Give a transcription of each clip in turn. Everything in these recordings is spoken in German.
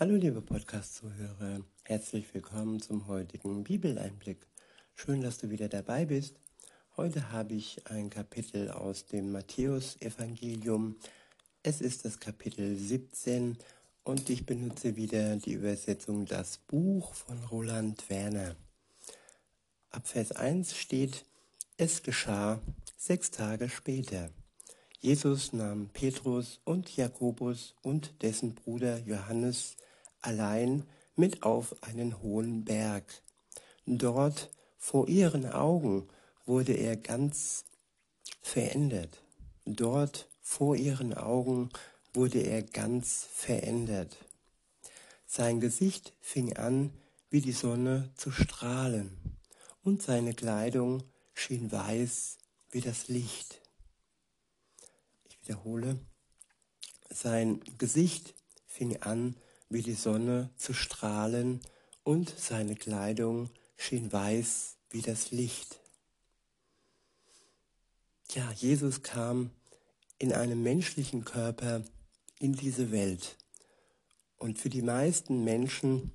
Hallo liebe Podcast-Zuhörer, herzlich willkommen zum heutigen Bibeleinblick. Schön, dass du wieder dabei bist. Heute habe ich ein Kapitel aus dem Matthäus-Evangelium. Es ist das Kapitel 17 und ich benutze wieder die Übersetzung Das Buch von Roland Werner. Ab Vers 1 steht, es geschah sechs Tage später. Jesus nahm Petrus und Jakobus und dessen Bruder Johannes allein mit auf einen hohen Berg. Dort vor ihren Augen wurde er ganz verändert. Dort vor ihren Augen wurde er ganz verändert. Sein Gesicht fing an, wie die Sonne zu strahlen, und seine Kleidung schien weiß wie das Licht. Ich wiederhole, sein Gesicht fing an, wie die Sonne zu strahlen, und seine Kleidung schien weiß wie das Licht. Ja, Jesus kam in einem menschlichen Körper in diese Welt. Und für die meisten Menschen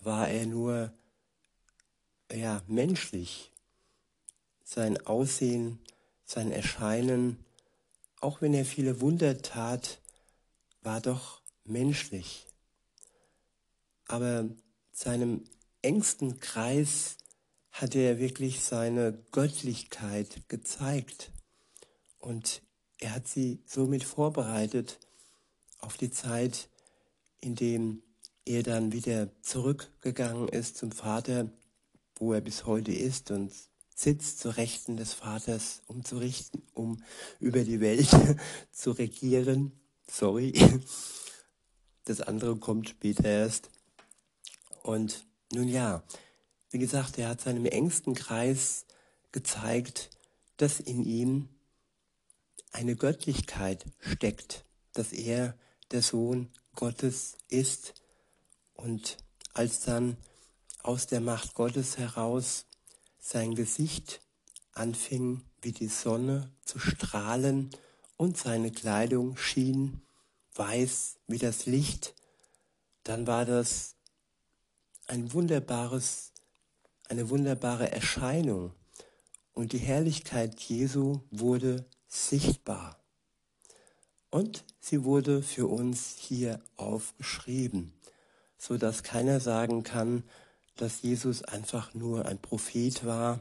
war er nur ja, menschlich. Sein Aussehen, sein Erscheinen, auch wenn er viele Wunder tat, war doch menschlich. Aber seinem engsten Kreis hat er wirklich seine Göttlichkeit gezeigt. Und er hat sie somit vorbereitet auf die Zeit, in dem er dann wieder zurückgegangen ist zum Vater, wo er bis heute ist und sitzt zu Rechten des Vaters, um zu richten, um über die Welt zu regieren. Sorry. Das andere kommt später erst. Und nun ja, wie gesagt, er hat seinem engsten Kreis gezeigt, dass in ihm eine Göttlichkeit steckt, dass er der Sohn Gottes ist. Und als dann aus der Macht Gottes heraus sein Gesicht anfing wie die Sonne zu strahlen und seine Kleidung schien weiß wie das Licht, dann war das ein wunderbares, eine wunderbare Erscheinung und die Herrlichkeit Jesu wurde sichtbar. Und sie wurde für uns hier aufgeschrieben, so dass keiner sagen kann, dass Jesus einfach nur ein Prophet war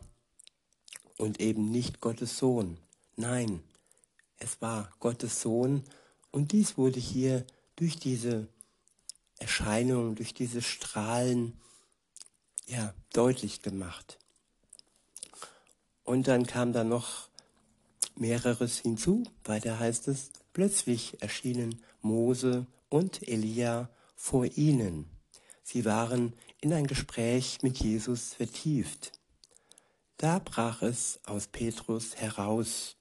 und eben nicht Gottes Sohn. Nein, es war Gottes Sohn und dies wurde hier durch diese Erscheinung, durch diese Strahlen, ja, deutlich gemacht. Und dann kam da noch mehreres hinzu. Weiter heißt es, plötzlich erschienen Mose und Elia vor ihnen. Sie waren in ein Gespräch mit Jesus vertieft. Da brach es aus Petrus heraus.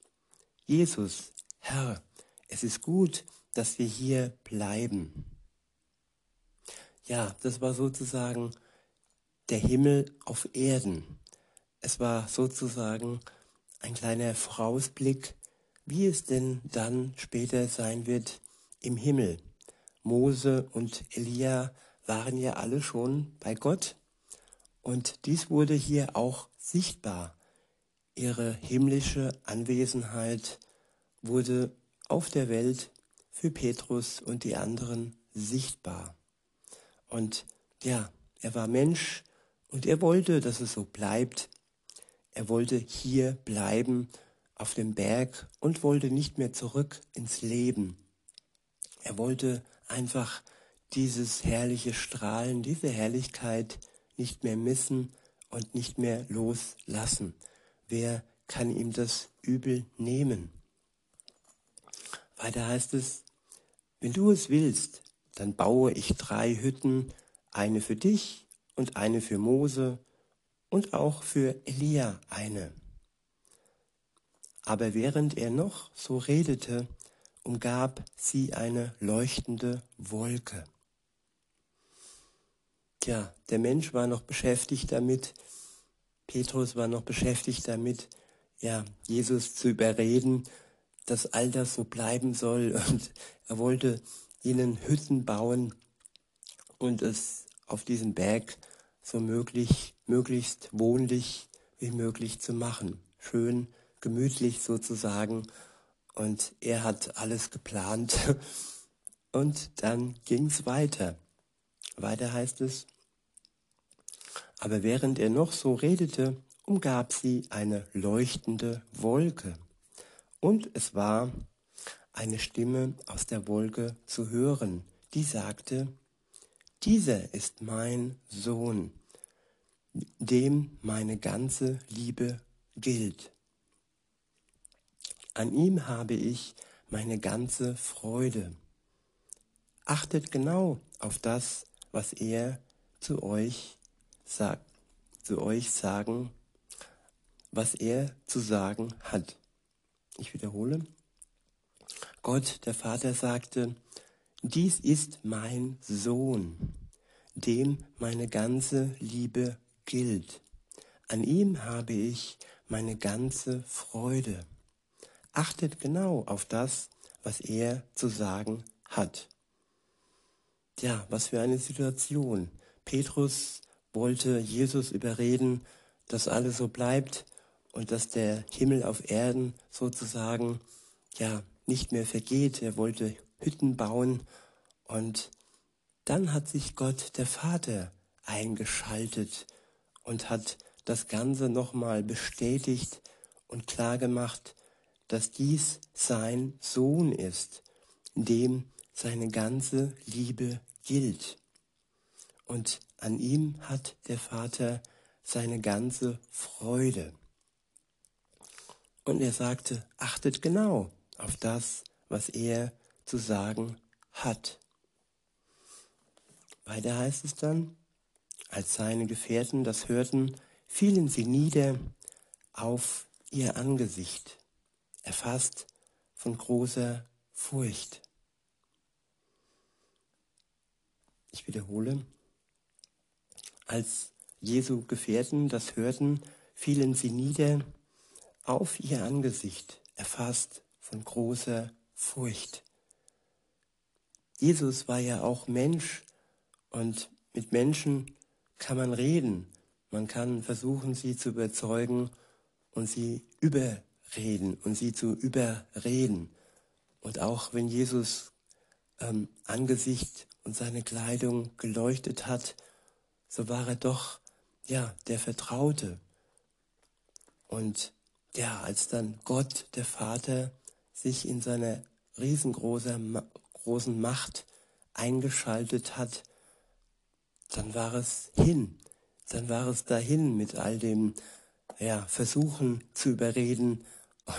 Jesus, Herr, es ist gut, dass wir hier bleiben. Ja, das war sozusagen der Himmel auf Erden. Es war sozusagen ein kleiner Vorausblick, wie es denn dann später sein wird im Himmel. Mose und Elia waren ja alle schon bei Gott und dies wurde hier auch sichtbar. Ihre himmlische Anwesenheit wurde auf der Welt für Petrus und die anderen sichtbar. Und ja, er war Mensch und er wollte, dass es so bleibt. Er wollte hier bleiben auf dem Berg und wollte nicht mehr zurück ins Leben. Er wollte einfach dieses herrliche Strahlen, diese Herrlichkeit nicht mehr missen und nicht mehr loslassen. Wer kann ihm das übel nehmen? Weiter heißt es, wenn du es willst, dann baue ich drei Hütten, eine für dich und eine für Mose und auch für Elia eine. Aber während er noch so redete, umgab sie eine leuchtende Wolke. Tja, der Mensch war noch beschäftigt damit, Petrus war noch beschäftigt damit, ja, Jesus zu überreden, dass all das so bleiben soll. Und er wollte ihnen Hütten bauen, und es auf diesem Berg so möglich, möglichst wohnlich wie möglich zu machen. Schön, gemütlich sozusagen. Und er hat alles geplant. Und dann ging es weiter. Weiter heißt es, aber während er noch so redete, umgab sie eine leuchtende Wolke. Und es war eine Stimme aus der Wolke zu hören, die sagte, dieser ist mein Sohn, dem meine ganze Liebe gilt. An ihm habe ich meine ganze Freude. Achtet genau auf das, was er zu euch sagt, zu euch sagen, was er zu sagen hat. Ich wiederhole. Gott, der Vater, sagte, dies ist mein Sohn, dem meine ganze Liebe gilt. An ihm habe ich meine ganze Freude. Achtet genau auf das, was er zu sagen hat. Ja, was für eine Situation. Petrus wollte Jesus überreden, dass alles so bleibt und dass der Himmel auf Erden sozusagen ja nicht mehr vergeht. Er wollte Hütten bauen und dann hat sich Gott der Vater eingeschaltet und hat das Ganze nochmal bestätigt und klargemacht, dass dies sein Sohn ist, dem seine ganze Liebe gilt. Und an ihm hat der Vater seine ganze Freude. Und er sagte, achtet genau auf das, was er zu sagen hat. Weiter heißt es dann, als seine Gefährten das hörten, fielen sie nieder auf ihr Angesicht, erfasst von großer Furcht. Ich wiederhole, als Jesu Gefährten das hörten, fielen sie nieder auf ihr Angesicht, erfasst von großer Furcht. Jesus war ja auch Mensch und mit Menschen kann man reden. Man kann versuchen, sie zu überzeugen und sie überreden und sie zu überreden. Und auch wenn Jesus ähm, Angesicht und seine Kleidung geleuchtet hat, so war er doch, ja, der Vertraute. Und ja, als dann Gott, der Vater, sich in seiner riesengroßen großen Macht eingeschaltet hat, dann war es hin. Dann war es dahin mit all dem ja, Versuchen zu überreden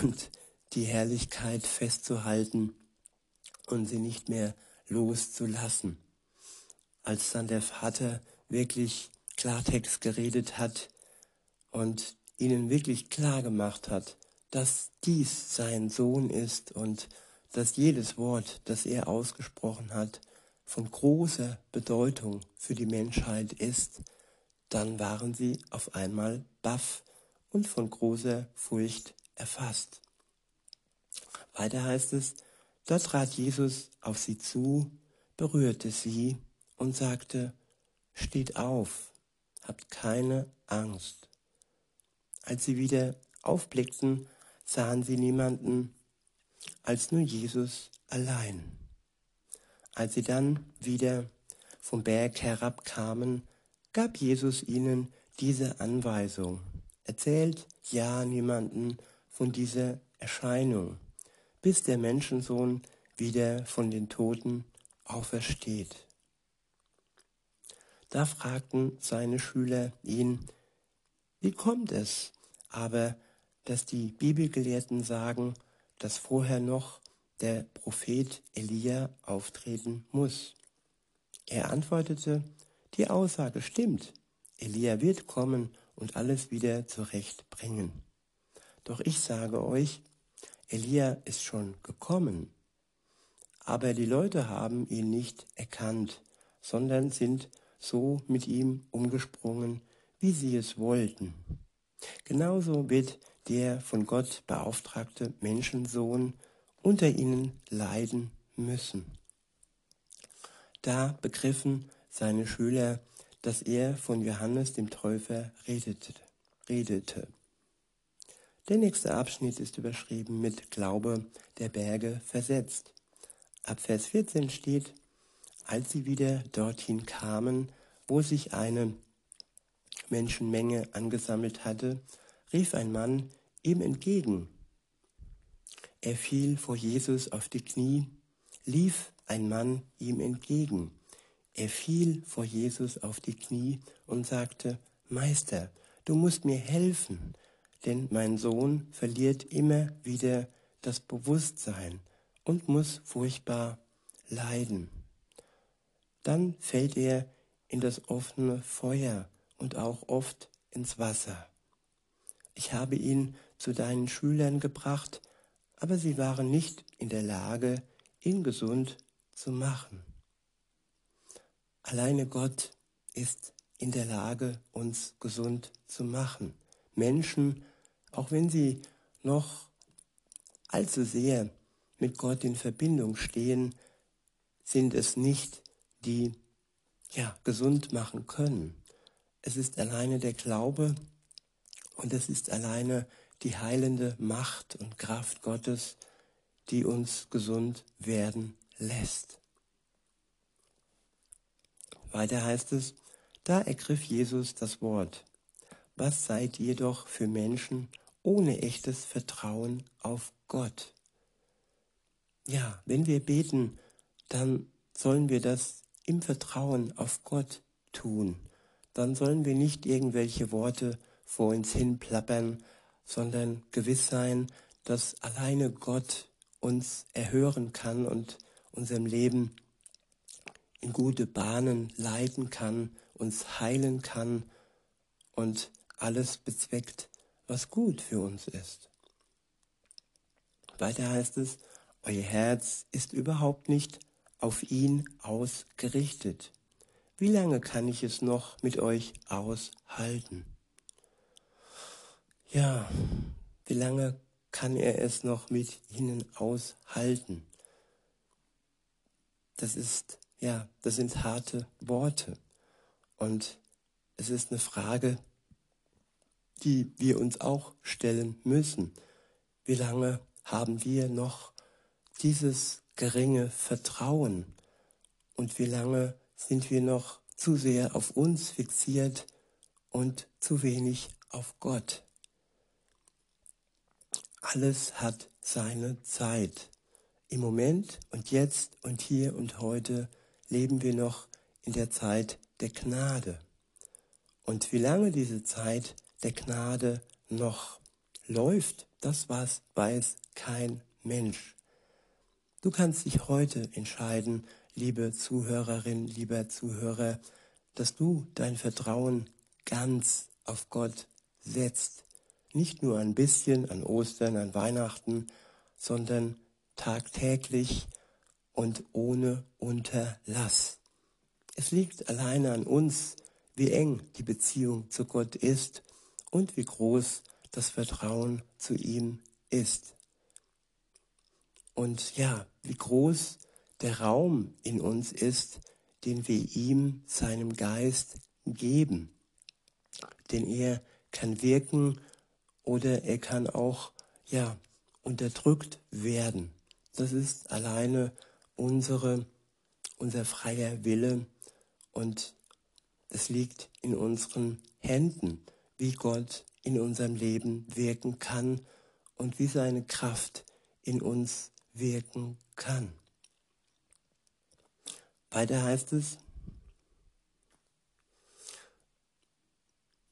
und die Herrlichkeit festzuhalten und sie nicht mehr loszulassen. Als dann der Vater wirklich Klartext geredet hat und ihnen wirklich klar gemacht hat, dass dies sein Sohn ist und dass jedes Wort, das er ausgesprochen hat, von großer Bedeutung für die Menschheit ist, dann waren sie auf einmal baff und von großer Furcht erfasst. Weiter heißt es, da trat Jesus auf sie zu, berührte sie und sagte, steht auf, habt keine Angst. Als sie wieder aufblickten, sahen sie niemanden als nur Jesus allein. Als sie dann wieder vom Berg herabkamen, gab Jesus ihnen diese Anweisung. Erzählt ja niemanden von dieser Erscheinung, bis der Menschensohn wieder von den Toten aufersteht. Da fragten seine Schüler ihn, wie kommt es aber, dass die Bibelgelehrten sagen, dass vorher noch der Prophet Elia auftreten muss. Er antwortete, die Aussage stimmt. Elia wird kommen und alles wieder zurechtbringen. Doch ich sage euch, Elia ist schon gekommen. Aber die Leute haben ihn nicht erkannt, sondern sind so mit ihm umgesprungen, wie sie es wollten. Genauso wird der von Gott beauftragte Menschensohn unter ihnen leiden müssen. Da begriffen seine Schüler, dass er von Johannes dem Täufer redete. redete. Der nächste Abschnitt ist überschrieben mit Glaube der Berge versetzt. Ab Vers 14 steht, als sie wieder dorthin kamen, wo sich eine Menschenmenge angesammelt hatte, rief ein Mann ihm entgegen. Er fiel vor Jesus auf die Knie, lief ein Mann ihm entgegen. Er fiel vor Jesus auf die Knie und sagte, Meister, du musst mir helfen, denn mein Sohn verliert immer wieder das Bewusstsein und muss furchtbar leiden. Dann fällt er in das offene Feuer und auch oft ins Wasser. Ich habe ihn zu deinen Schülern gebracht, aber sie waren nicht in der Lage, ihn gesund zu machen. Alleine Gott ist in der Lage, uns gesund zu machen. Menschen, auch wenn sie noch allzu sehr mit Gott in Verbindung stehen, sind es nicht, die ja gesund machen können. Es ist alleine der Glaube und es ist alleine die heilende Macht und Kraft Gottes, die uns gesund werden lässt. Weiter heißt es, da ergriff Jesus das Wort. Was seid ihr doch für Menschen ohne echtes Vertrauen auf Gott? Ja, wenn wir beten, dann sollen wir das im Vertrauen auf Gott tun. Dann sollen wir nicht irgendwelche Worte vor uns hin plappern, sondern gewiss sein, dass alleine Gott uns erhören kann und unserem Leben in gute Bahnen leiten kann, uns heilen kann und alles bezweckt, was gut für uns ist. Weiter heißt es, euer Herz ist überhaupt nicht auf ihn ausgerichtet. Wie lange kann ich es noch mit euch aushalten? Ja, wie lange kann er es noch mit ihnen aushalten? Das ist, ja, das sind harte Worte. Und es ist eine Frage, die wir uns auch stellen müssen. Wie lange haben wir noch dieses geringe Vertrauen? Und wie lange sind wir noch zu sehr auf uns fixiert und zu wenig auf Gott? Alles hat seine Zeit. Im Moment und jetzt und hier und heute leben wir noch in der Zeit der Gnade. Und wie lange diese Zeit der Gnade noch läuft, das weiß kein Mensch. Du kannst dich heute entscheiden, liebe Zuhörerin, lieber Zuhörer, dass du dein Vertrauen ganz auf Gott setzt nicht nur ein bisschen an Ostern, an Weihnachten, sondern tagtäglich und ohne Unterlass. Es liegt alleine an uns, wie eng die Beziehung zu Gott ist und wie groß das Vertrauen zu ihm ist. Und ja, wie groß der Raum in uns ist, den wir ihm, seinem Geist, geben. Denn er kann wirken oder er kann auch ja unterdrückt werden. Das ist alleine unsere unser freier Wille und es liegt in unseren Händen, wie Gott in unserem Leben wirken kann und wie seine Kraft in uns wirken kann. Weiter heißt es,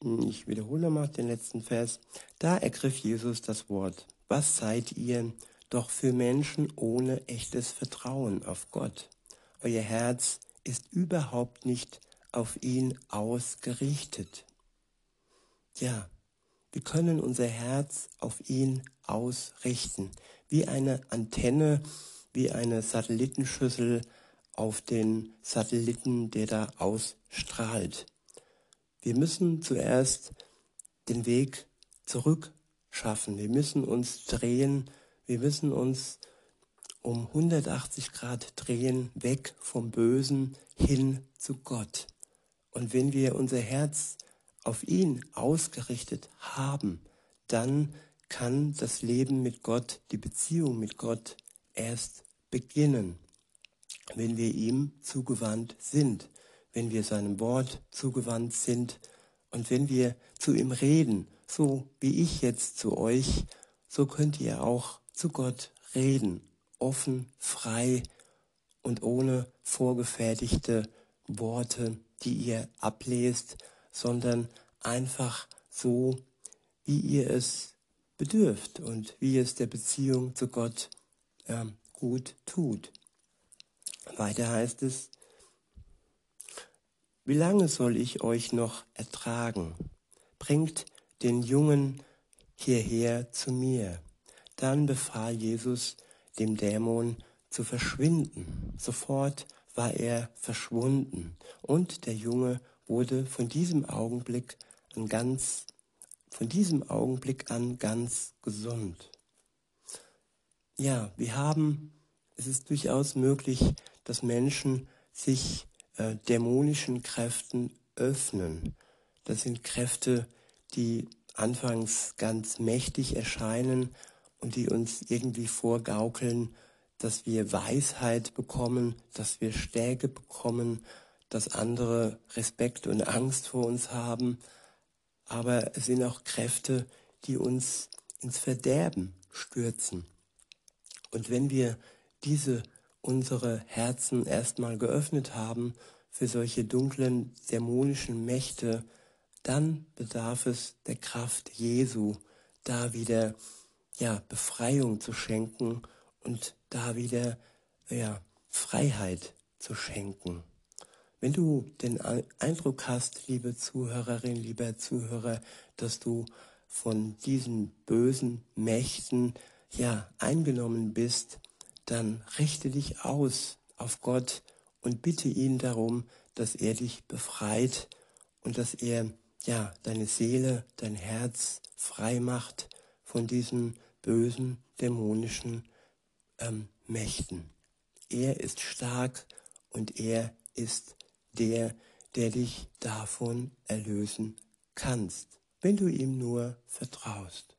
Ich wiederhole mal den letzten Vers. Da ergriff Jesus das Wort. Was seid ihr doch für Menschen ohne echtes Vertrauen auf Gott? Euer Herz ist überhaupt nicht auf ihn ausgerichtet. Ja, wir können unser Herz auf ihn ausrichten, wie eine Antenne, wie eine Satellitenschüssel auf den Satelliten, der da ausstrahlt. Wir müssen zuerst den Weg zurück schaffen. Wir müssen uns drehen. Wir müssen uns um 180 Grad drehen, weg vom Bösen hin zu Gott. Und wenn wir unser Herz auf ihn ausgerichtet haben, dann kann das Leben mit Gott, die Beziehung mit Gott erst beginnen, wenn wir ihm zugewandt sind, wenn wir seinem Wort zugewandt sind und wenn wir zu ihm reden, so wie ich jetzt zu euch, so könnt ihr auch zu Gott reden, offen, frei und ohne vorgefertigte Worte, die ihr ablest, sondern einfach so, wie ihr es bedürft und wie es der Beziehung zu Gott äh, gut tut. Weiter heißt es, wie lange soll ich euch noch ertragen? Bringt den Jungen hierher zu mir. Dann befahl Jesus dem Dämon zu verschwinden. Sofort war er verschwunden und der Junge wurde von diesem Augenblick an ganz, von diesem Augenblick an ganz gesund. Ja, wir haben, es ist durchaus möglich, dass Menschen sich äh, dämonischen Kräften öffnen. Das sind Kräfte, die anfangs ganz mächtig erscheinen und die uns irgendwie vorgaukeln, dass wir Weisheit bekommen, dass wir Stärke bekommen, dass andere Respekt und Angst vor uns haben. Aber es sind auch Kräfte, die uns ins Verderben stürzen. Und wenn wir diese unsere Herzen erstmal geöffnet haben für solche dunklen dämonischen Mächte, dann bedarf es der Kraft Jesu, da wieder ja Befreiung zu schenken und da wieder ja Freiheit zu schenken. Wenn du den Eindruck hast, liebe Zuhörerin, lieber Zuhörer, dass du von diesen bösen Mächten ja eingenommen bist, dann richte dich aus auf Gott und bitte ihn darum, dass er dich befreit und dass er ja deine Seele, dein Herz frei macht von diesen bösen dämonischen ähm, Mächten. Er ist stark und er ist der, der dich davon erlösen kannst, wenn du ihm nur vertraust.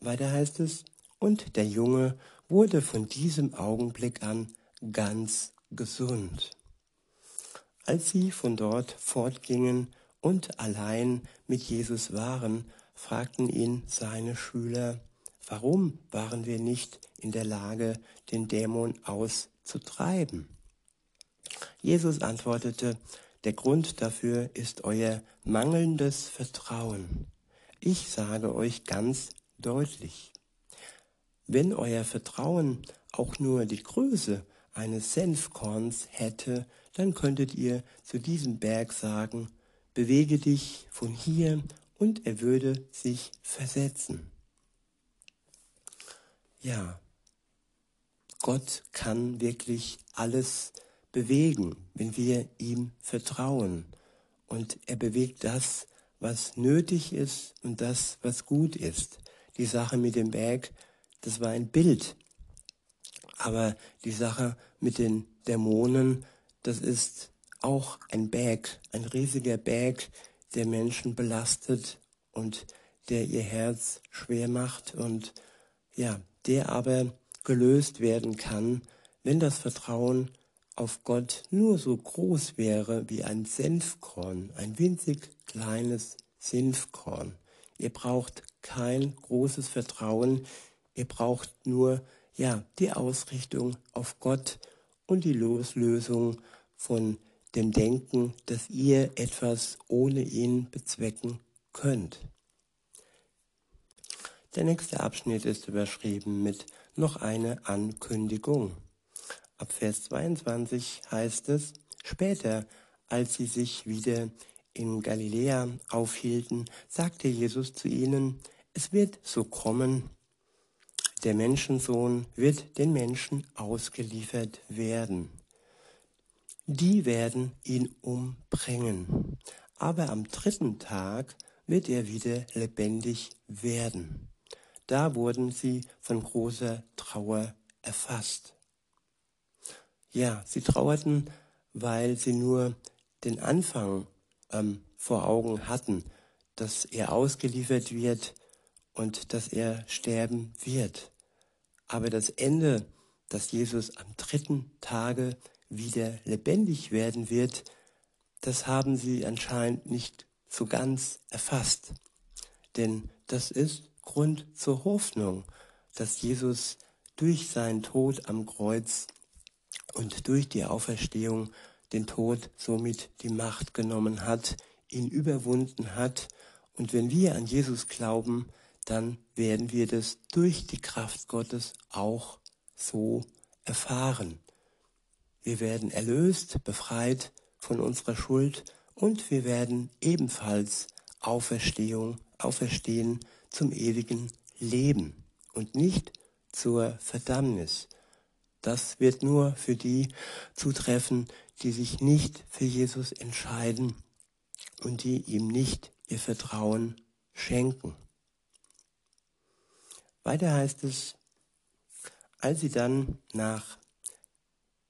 Weiter heißt es, und der Junge wurde von diesem Augenblick an ganz gesund. Als sie von dort fortgingen und allein mit Jesus waren, fragten ihn seine Schüler, warum waren wir nicht in der Lage, den Dämon auszutreiben? Jesus antwortete, der Grund dafür ist euer mangelndes Vertrauen. Ich sage euch ganz deutlich. Wenn euer Vertrauen auch nur die Größe eines Senfkorns hätte, dann könntet ihr zu diesem Berg sagen, bewege dich von hier und er würde sich versetzen. Ja, Gott kann wirklich alles bewegen, wenn wir ihm vertrauen. Und er bewegt das, was nötig ist und das, was gut ist die Sache mit dem Berg, das war ein Bild. Aber die Sache mit den Dämonen, das ist auch ein Berg, ein riesiger Berg, der Menschen belastet und der ihr Herz schwer macht und ja, der aber gelöst werden kann, wenn das Vertrauen auf Gott nur so groß wäre wie ein Senfkorn, ein winzig kleines Senfkorn. Ihr braucht kein großes Vertrauen. Ihr braucht nur, ja, die Ausrichtung auf Gott und die Loslösung von dem Denken, dass ihr etwas ohne ihn bezwecken könnt. Der nächste Abschnitt ist überschrieben mit noch eine Ankündigung. Ab Vers 22 heißt es, später, als sie sich wieder in Galiläa aufhielten, sagte Jesus zu ihnen, es wird so kommen, der Menschensohn wird den Menschen ausgeliefert werden. Die werden ihn umbringen, aber am dritten Tag wird er wieder lebendig werden. da wurden sie von großer Trauer erfasst. Ja, sie trauerten, weil sie nur den Anfang ähm, vor Augen hatten, dass er ausgeliefert wird und dass er sterben wird. Aber das Ende, dass Jesus am dritten Tage wieder lebendig werden wird, das haben sie anscheinend nicht so ganz erfasst. Denn das ist Grund zur Hoffnung, dass Jesus durch seinen Tod am Kreuz und durch die Auferstehung den Tod somit die Macht genommen hat, ihn überwunden hat. Und wenn wir an Jesus glauben, dann werden wir das durch die Kraft Gottes auch so erfahren. Wir werden erlöst, befreit von unserer Schuld und wir werden ebenfalls Auferstehung, auferstehen zum ewigen Leben und nicht zur Verdammnis. Das wird nur für die zutreffen, die sich nicht für Jesus entscheiden und die ihm nicht ihr Vertrauen schenken. Weiter heißt es, als sie dann nach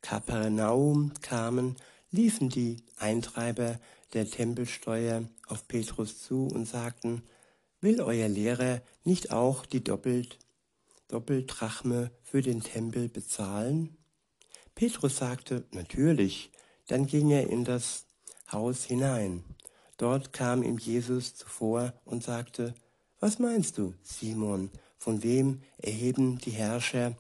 Kapernaum kamen, liefen die Eintreiber der Tempelsteuer auf Petrus zu und sagten, will euer Lehrer nicht auch die doppelt, Doppeldrachme für den Tempel bezahlen? Petrus sagte, natürlich. Dann ging er in das Haus hinein. Dort kam ihm Jesus zuvor und sagte, was meinst du, Simon, von wem erheben die Herrscher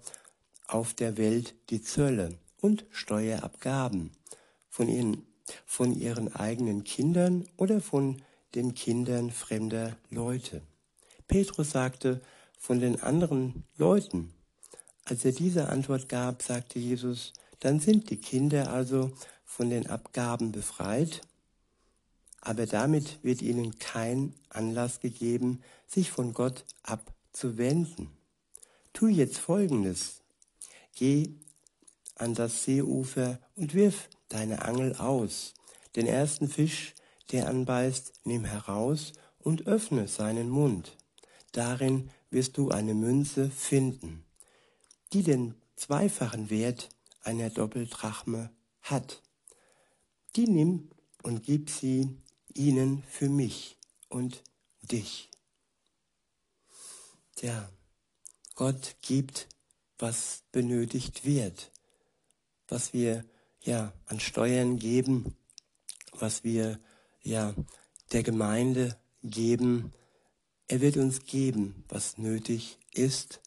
auf der Welt die Zölle und Steuerabgaben? Von ihren, von ihren eigenen Kindern oder von den Kindern fremder Leute? Petrus sagte, von den anderen Leuten. Als er diese Antwort gab, sagte Jesus, dann sind die Kinder also von den Abgaben befreit aber damit wird ihnen kein Anlass gegeben, sich von Gott abzuwenden. Tu jetzt Folgendes. Geh an das Seeufer und wirf deine Angel aus. Den ersten Fisch, der anbeißt, nimm heraus und öffne seinen Mund. Darin wirst du eine Münze finden, die den zweifachen Wert einer Doppeldrachme hat. Die nimm und gib sie ihnen für mich und dich. Tja, Gott gibt, was benötigt wird, was wir ja an Steuern geben, was wir ja der Gemeinde geben. Er wird uns geben, was nötig ist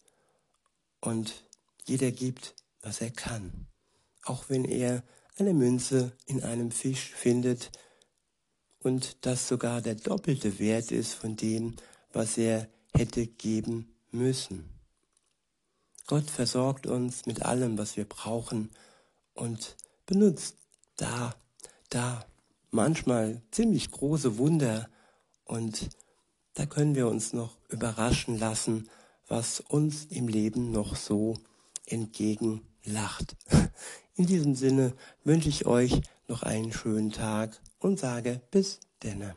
und jeder gibt, was er kann. Auch wenn er eine Münze in einem Fisch findet, und das sogar der doppelte Wert ist von dem, was er hätte geben müssen. Gott versorgt uns mit allem, was wir brauchen und benutzt da, da manchmal ziemlich große Wunder und da können wir uns noch überraschen lassen, was uns im Leben noch so entgegenlacht. In diesem Sinne wünsche ich euch noch einen schönen Tag und sage bis denne.